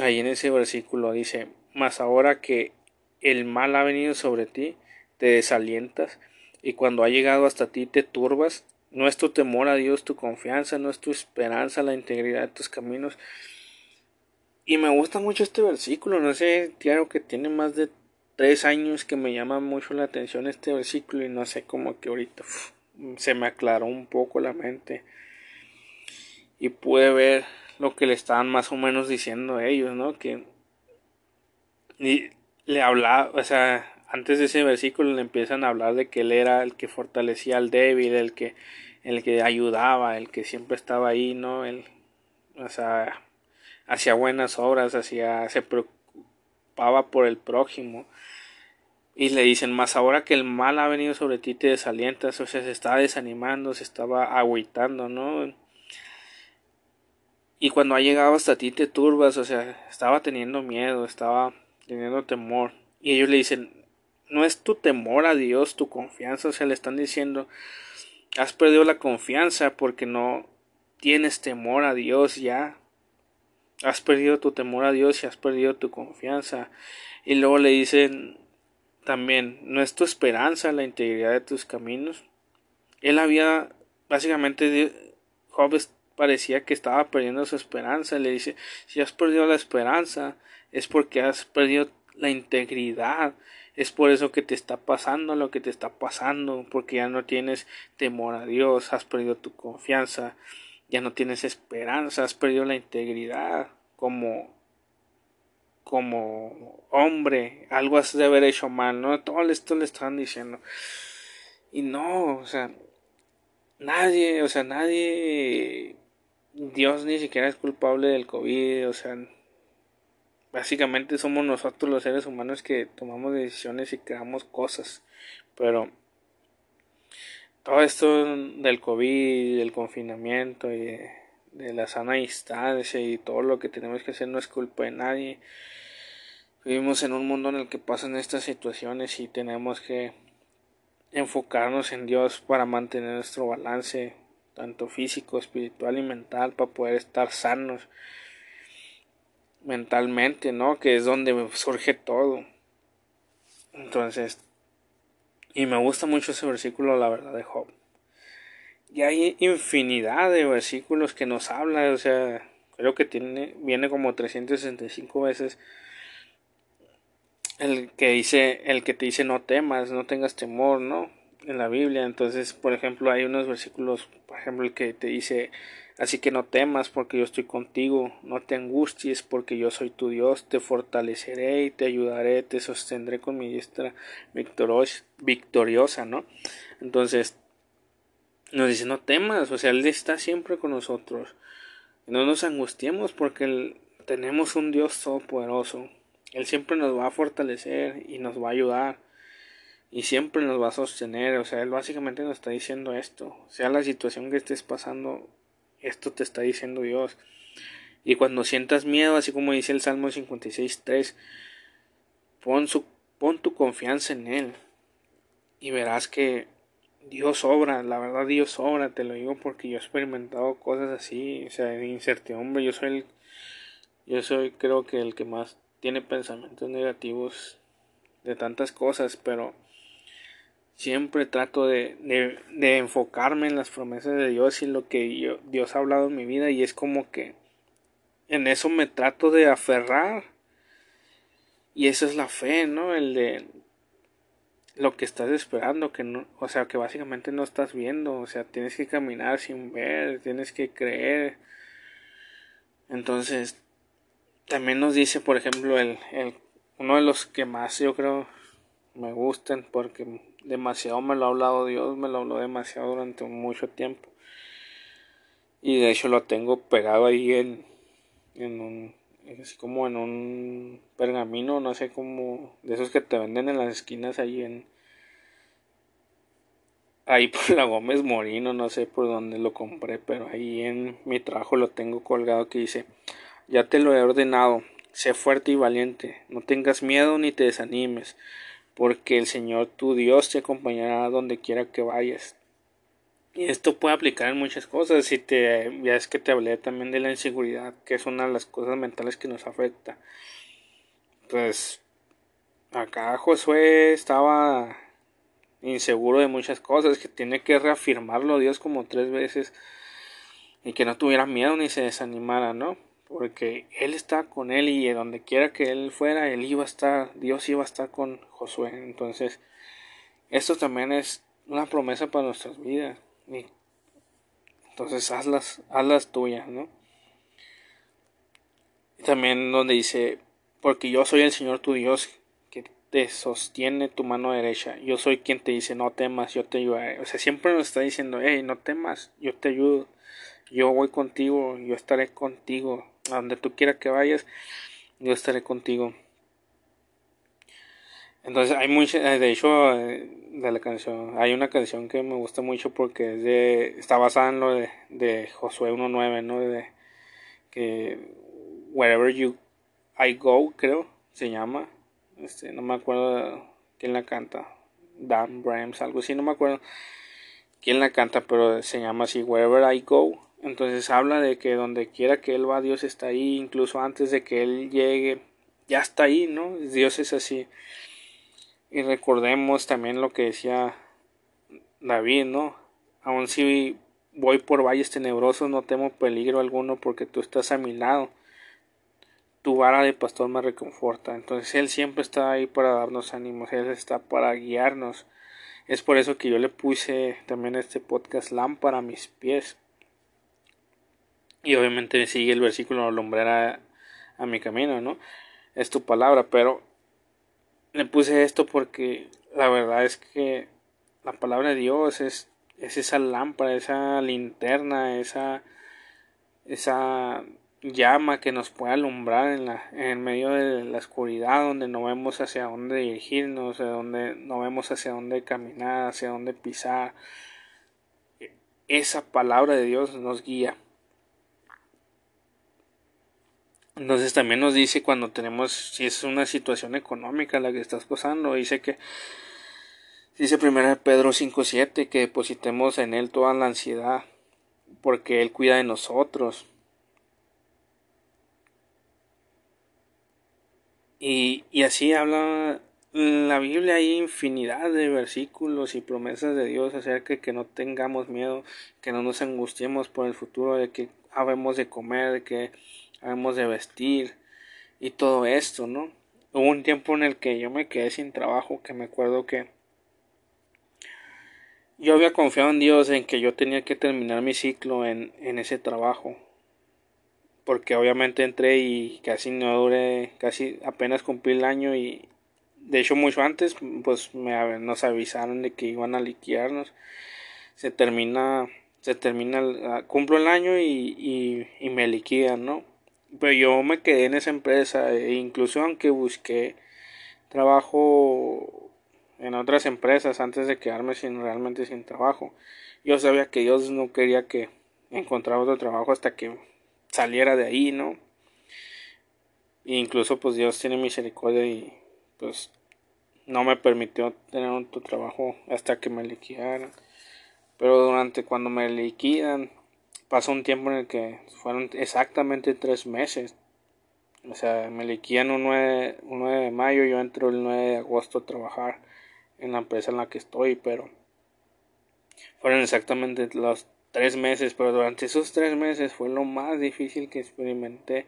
Ahí en ese versículo dice, mas ahora que el mal ha venido sobre ti, te desalientas, y cuando ha llegado hasta ti te turbas, no es tu temor a Dios tu confianza, no es tu esperanza la integridad de tus caminos. Y me gusta mucho este versículo, no sé, claro que tiene más de tres años que me llama mucho la atención este versículo y no sé cómo que ahorita se me aclaró un poco la mente y pude ver lo que le estaban más o menos diciendo ellos, ¿no? Que y le hablaba, o sea, antes de ese versículo le empiezan a hablar de que él era el que fortalecía al débil, el que el que ayudaba, el que siempre estaba ahí, ¿no? El, o sea, hacía buenas obras, hacía, se preocupaba por el prójimo. Y le dicen, más ahora que el mal ha venido sobre ti te desalientas, o sea, se estaba desanimando, se estaba agüitando, ¿no? Y cuando ha llegado hasta ti te turbas, o sea, estaba teniendo miedo, estaba teniendo temor. Y ellos le dicen, no es tu temor a Dios, tu confianza, o sea, le están diciendo, has perdido la confianza porque no tienes temor a Dios ya. Has perdido tu temor a Dios y has perdido tu confianza. Y luego le dicen, también, ¿no es tu esperanza la integridad de tus caminos? Él había, básicamente, Job parecía que estaba perdiendo su esperanza. Le dice, si has perdido la esperanza, es porque has perdido la integridad. Es por eso que te está pasando lo que te está pasando, porque ya no tienes temor a Dios, has perdido tu confianza, ya no tienes esperanza, has perdido la integridad como como hombre, algo has de haber hecho mal, ¿no? Todo esto le están diciendo. Y no, o sea, nadie, o sea, nadie, Dios ni siquiera es culpable del COVID, o sea, básicamente somos nosotros los seres humanos que tomamos decisiones y creamos cosas. Pero todo esto del COVID, del confinamiento y de, la sana distancia y todo lo que tenemos que hacer no es culpa de nadie. Vivimos en un mundo en el que pasan estas situaciones y tenemos que enfocarnos en Dios para mantener nuestro balance, tanto físico, espiritual y mental, para poder estar sanos mentalmente, ¿no? Que es donde surge todo. Entonces, y me gusta mucho ese versículo, la verdad, de Job. Y hay infinidad de versículos que nos habla, o sea, creo que tiene, viene como 365 veces el que dice, el que te dice no temas, no tengas temor, ¿no? En la Biblia. Entonces, por ejemplo, hay unos versículos, por ejemplo, el que te dice, así que no temas porque yo estoy contigo, no te angusties porque yo soy tu Dios, te fortaleceré y te ayudaré, te sostendré con mi diestra victoriosa, ¿no? Entonces, nos dice, no temas, o sea, Él está siempre con nosotros. No nos angustiemos porque tenemos un Dios todopoderoso él siempre nos va a fortalecer y nos va a ayudar y siempre nos va a sostener. O sea, Él básicamente nos está diciendo esto. Sea la situación que estés pasando, esto te está diciendo Dios. Y cuando sientas miedo, así como dice el Salmo 56.3, pon, su, pon tu confianza en Él y verás que Dios obra, la verdad Dios obra, te lo digo porque yo he experimentado cosas así, o sea, de incertidumbre, yo soy el, yo soy creo que el que más tiene pensamientos negativos de tantas cosas, pero siempre trato de, de, enfocarme en las promesas de Dios y lo que Dios ha hablado en mi vida y es como que en eso me trato de aferrar y esa es la fe, ¿no? El de lo que estás esperando, que no, o sea, que básicamente no estás viendo, o sea, tienes que caminar sin ver, tienes que creer. Entonces, también nos dice, por ejemplo, el, el, uno de los que más yo creo me gustan porque demasiado me lo ha hablado Dios, me lo habló demasiado durante mucho tiempo. Y de hecho lo tengo pegado ahí en, en un, así como en un pergamino, no sé cómo, de esos que te venden en las esquinas ahí en, ahí por la Gómez Morino, no sé por dónde lo compré, pero ahí en mi trabajo lo tengo colgado que dice, ya te lo he ordenado, sé fuerte y valiente, no tengas miedo ni te desanimes, porque el Señor tu Dios te acompañará donde quiera que vayas. Y esto puede aplicar en muchas cosas. Si te, ya es que te hablé también de la inseguridad, que es una de las cosas mentales que nos afecta. Pues acá Josué estaba inseguro de muchas cosas, que tiene que reafirmarlo Dios como tres veces y que no tuviera miedo ni se desanimara, ¿no? Porque él está con él y donde quiera que él fuera, él iba a estar, Dios iba a estar con Josué. Entonces, esto también es una promesa para nuestras vidas. Y entonces, hazlas, hazlas tuyas, ¿no? Y también donde dice, porque yo soy el Señor tu Dios que te sostiene tu mano derecha. Yo soy quien te dice, no temas, yo te ayudaré. O sea, siempre nos está diciendo, hey, no temas, yo te ayudo. Yo voy contigo, yo estaré contigo a donde tú quieras que vayas, yo estaré contigo. Entonces hay mucha, eh, de hecho, eh, de la canción, hay una canción que me gusta mucho porque es de, está basada en lo de, de Josué 1.9, ¿no? De que Wherever You I Go, creo, se llama. Este, no me acuerdo quién la canta. Dan Brahms, algo así, no me acuerdo quién la canta, pero se llama así, Wherever I Go. Entonces habla de que donde quiera que Él va, Dios está ahí, incluso antes de que Él llegue, ya está ahí, ¿no? Dios es así. Y recordemos también lo que decía David, ¿no? Aun si voy por valles tenebrosos, no temo peligro alguno porque tú estás a mi lado. Tu vara de pastor me reconforta. Entonces Él siempre está ahí para darnos ánimos, Él está para guiarnos. Es por eso que yo le puse también este podcast lámpara a mis pies y obviamente sigue el versículo alumbrará a mi camino, ¿no? Es tu palabra, pero le puse esto porque la verdad es que la palabra de Dios es, es esa lámpara, esa linterna, esa, esa llama que nos pueda alumbrar en, la, en medio de la oscuridad donde no vemos hacia dónde dirigirnos, donde no vemos hacia dónde caminar, hacia dónde pisar. Esa palabra de Dios nos guía. Entonces también nos dice cuando tenemos, si es una situación económica la que estás pasando, dice que, dice primero Pedro 5.7, que depositemos en Él toda la ansiedad, porque Él cuida de nosotros. Y, y así habla la Biblia hay infinidad de versículos y promesas de Dios acerca de que no tengamos miedo, que no nos angustiemos por el futuro, de que habemos de comer, de que habemos de vestir y todo esto, ¿no? Hubo un tiempo en el que yo me quedé sin trabajo, que me acuerdo que yo había confiado en Dios en que yo tenía que terminar mi ciclo en, en ese trabajo. Porque obviamente entré y casi no duré, casi apenas cumplí el año y, de hecho mucho antes pues me, nos avisaron de que iban a liquidarnos se termina se termina ah, cumplo el año y, y, me liquidan no pero yo me quedé en esa empresa e incluso aunque busqué trabajo en otras empresas antes de quedarme sin realmente sin trabajo yo sabía que Dios no quería que encontrara otro trabajo hasta que saliera de ahí no e incluso pues Dios tiene misericordia y pues no me permitió tener otro trabajo hasta que me liquidaran. Pero durante cuando me liquidan, pasó un tiempo en el que fueron exactamente tres meses. O sea, me liquidan un 9, un 9 de mayo, yo entro el 9 de agosto a trabajar en la empresa en la que estoy, pero fueron exactamente los tres meses, pero durante esos tres meses fue lo más difícil que experimenté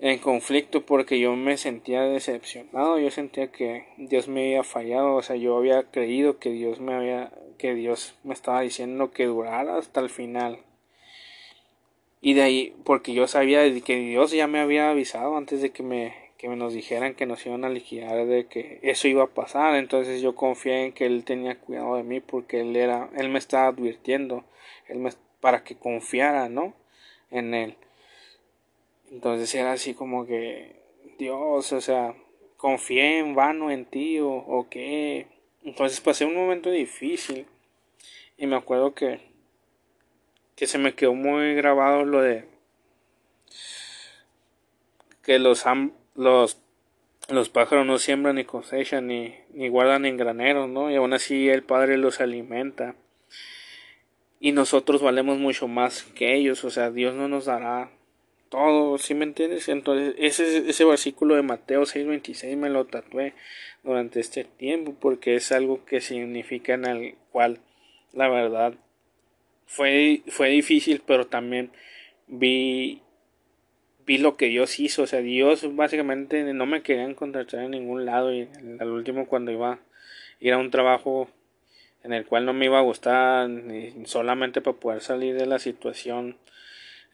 en conflicto porque yo me sentía decepcionado, yo sentía que Dios me había fallado, o sea, yo había creído que Dios me había que Dios me estaba diciendo que durara hasta el final. Y de ahí porque yo sabía que Dios ya me había avisado antes de que me que nos dijeran que nos iban a liquidar de que eso iba a pasar, entonces yo confié en que él tenía cuidado de mí porque él era él me estaba advirtiendo, él me para que confiara, ¿no? en él. Entonces era así como que, Dios, o sea, confié en vano en ti o, o qué. Entonces pasé un momento difícil y me acuerdo que, que se me quedó muy grabado lo de que los, los, los pájaros no siembran ni cosechan ni, ni guardan en graneros, ¿no? Y aún así el Padre los alimenta. Y nosotros valemos mucho más que ellos, o sea, Dios no nos dará todo, ¿sí me entiendes? Entonces, ese, ese versículo de Mateo 6:26 me lo tatué durante este tiempo porque es algo que significa en el cual la verdad fue, fue difícil, pero también vi vi lo que Dios hizo, o sea, Dios básicamente no me quería encontrar en ningún lado y al último cuando iba a ir a un trabajo en el cual no me iba a gustar solamente para poder salir de la situación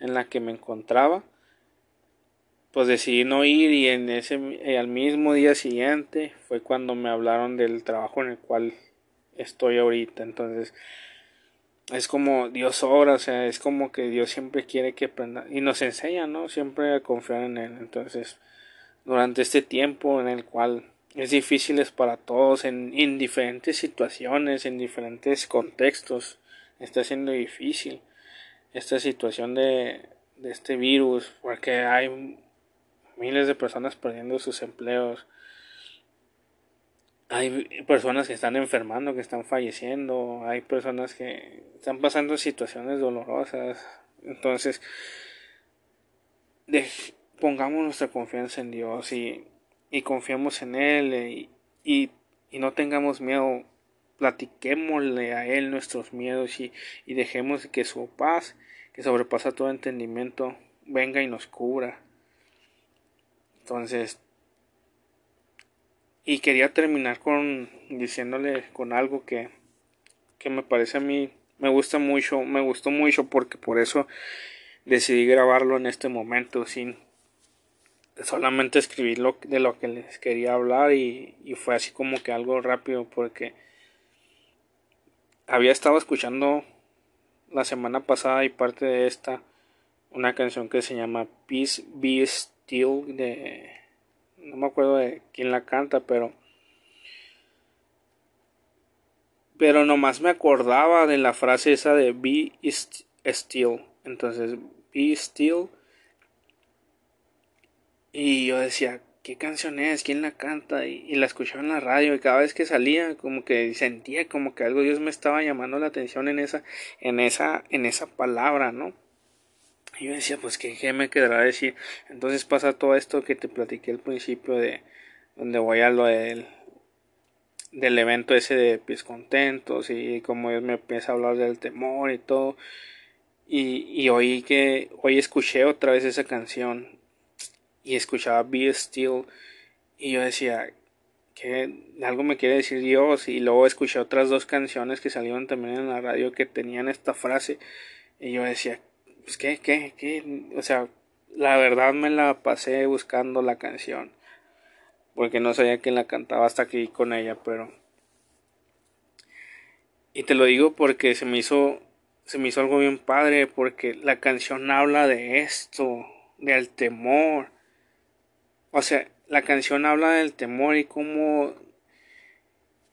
en la que me encontraba, pues decidí no ir y en ese eh, al mismo día siguiente fue cuando me hablaron del trabajo en el cual estoy ahorita. Entonces, es como Dios obra, o sea, es como que Dios siempre quiere que aprenda y nos enseña, ¿no? Siempre a confiar en Él. Entonces, durante este tiempo en el cual es difícil para todos, en, en diferentes situaciones, en diferentes contextos, está siendo difícil esta situación de, de este virus, porque hay miles de personas perdiendo sus empleos. Hay personas que están enfermando, que están falleciendo, hay personas que están pasando situaciones dolorosas. Entonces, pongamos nuestra confianza en Dios y, y confiemos en Él y, y, y no tengamos miedo platiquémosle a Él nuestros miedos y, y dejemos que su paz, que sobrepasa todo entendimiento, venga y nos cubra. Entonces, y quería terminar con diciéndole con algo que, que me parece a mí, me gusta mucho, me gustó mucho porque por eso decidí grabarlo en este momento sin solamente escribir lo, de lo que les quería hablar y, y fue así como que algo rápido porque había estado escuchando la semana pasada y parte de esta una canción que se llama Peace Be Still de no me acuerdo de quién la canta, pero pero nomás me acordaba de la frase esa de Be Still. Entonces, Be Still. Y yo decía, ¿qué canción es? ¿Quién la canta? Y, la escuchaba en la radio y cada vez que salía como que sentía como que algo Dios me estaba llamando la atención en esa en esa en esa palabra, ¿no? Y yo decía, pues ¿qué, qué me quedará decir. Entonces pasa todo esto que te platiqué al principio de donde voy a lo del del evento ese de pies contentos y como Dios me empieza a hablar del temor y todo. Y, y oí que hoy escuché otra vez esa canción y escuchaba Be Still y yo decía que algo me quiere decir Dios. Y luego escuché otras dos canciones que salieron también en la radio que tenían esta frase y yo decía pues qué qué qué o sea la verdad me la pasé buscando la canción porque no sabía quién la cantaba hasta aquí con ella pero y te lo digo porque se me hizo se me hizo algo bien padre porque la canción habla de esto del temor. O sea, la canción habla del temor y cómo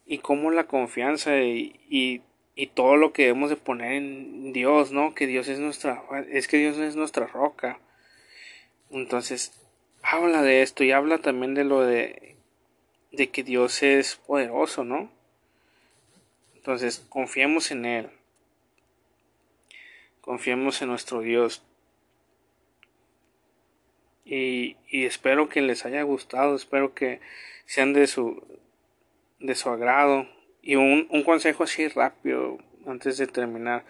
y cómo la confianza y, y, y, todo lo que debemos de poner en Dios, ¿no? Que Dios es nuestra es que Dios es nuestra roca. Entonces, habla de esto y habla también de lo de de que Dios es poderoso, ¿no? Entonces, confiemos en él. Confiemos en nuestro Dios. Y, espero que les haya gustado, espero que sean de su, de su agrado. Y un, un consejo así rápido antes de terminar.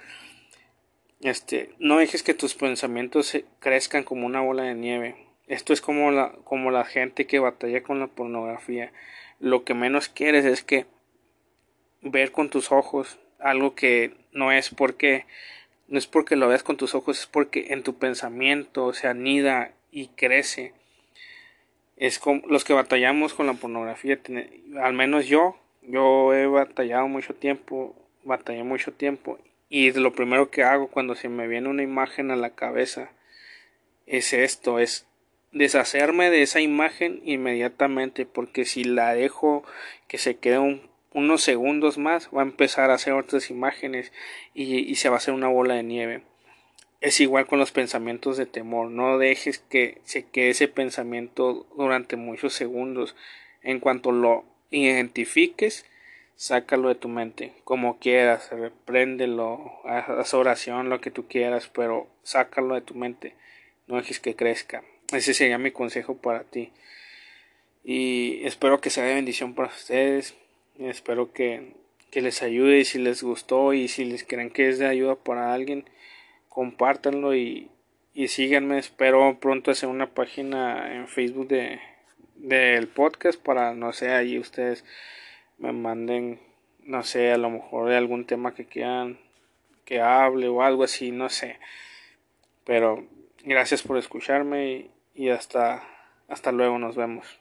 Este, no dejes que tus pensamientos crezcan como una bola de nieve. Esto es como la, como la gente que batalla con la pornografía. Lo que menos quieres es que ver con tus ojos algo que no es porque no es porque lo veas con tus ojos, es porque en tu pensamiento se anida y crece. Es como los que batallamos con la pornografía, al menos yo, yo he batallado mucho tiempo, batallé mucho tiempo y lo primero que hago cuando se me viene una imagen a la cabeza es esto, es deshacerme de esa imagen inmediatamente porque si la dejo que se quede unos segundos más va a empezar a hacer otras imágenes y, y se va a hacer una bola de nieve. Es igual con los pensamientos de temor. No dejes que se quede ese pensamiento durante muchos segundos. En cuanto lo identifiques, sácalo de tu mente. Como quieras, repréndelo, haz oración, lo que tú quieras, pero sácalo de tu mente. No dejes que crezca. Ese sería mi consejo para ti. Y espero que sea de bendición para ustedes. espero que, que les ayude si les gustó y si les creen que es de ayuda para alguien compártanlo y, y síganme. Espero pronto hacer una página en Facebook de del podcast para no sé ahí ustedes me manden no sé a lo mejor de algún tema que quieran que hable o algo así no sé. Pero gracias por escucharme y, y hasta hasta luego nos vemos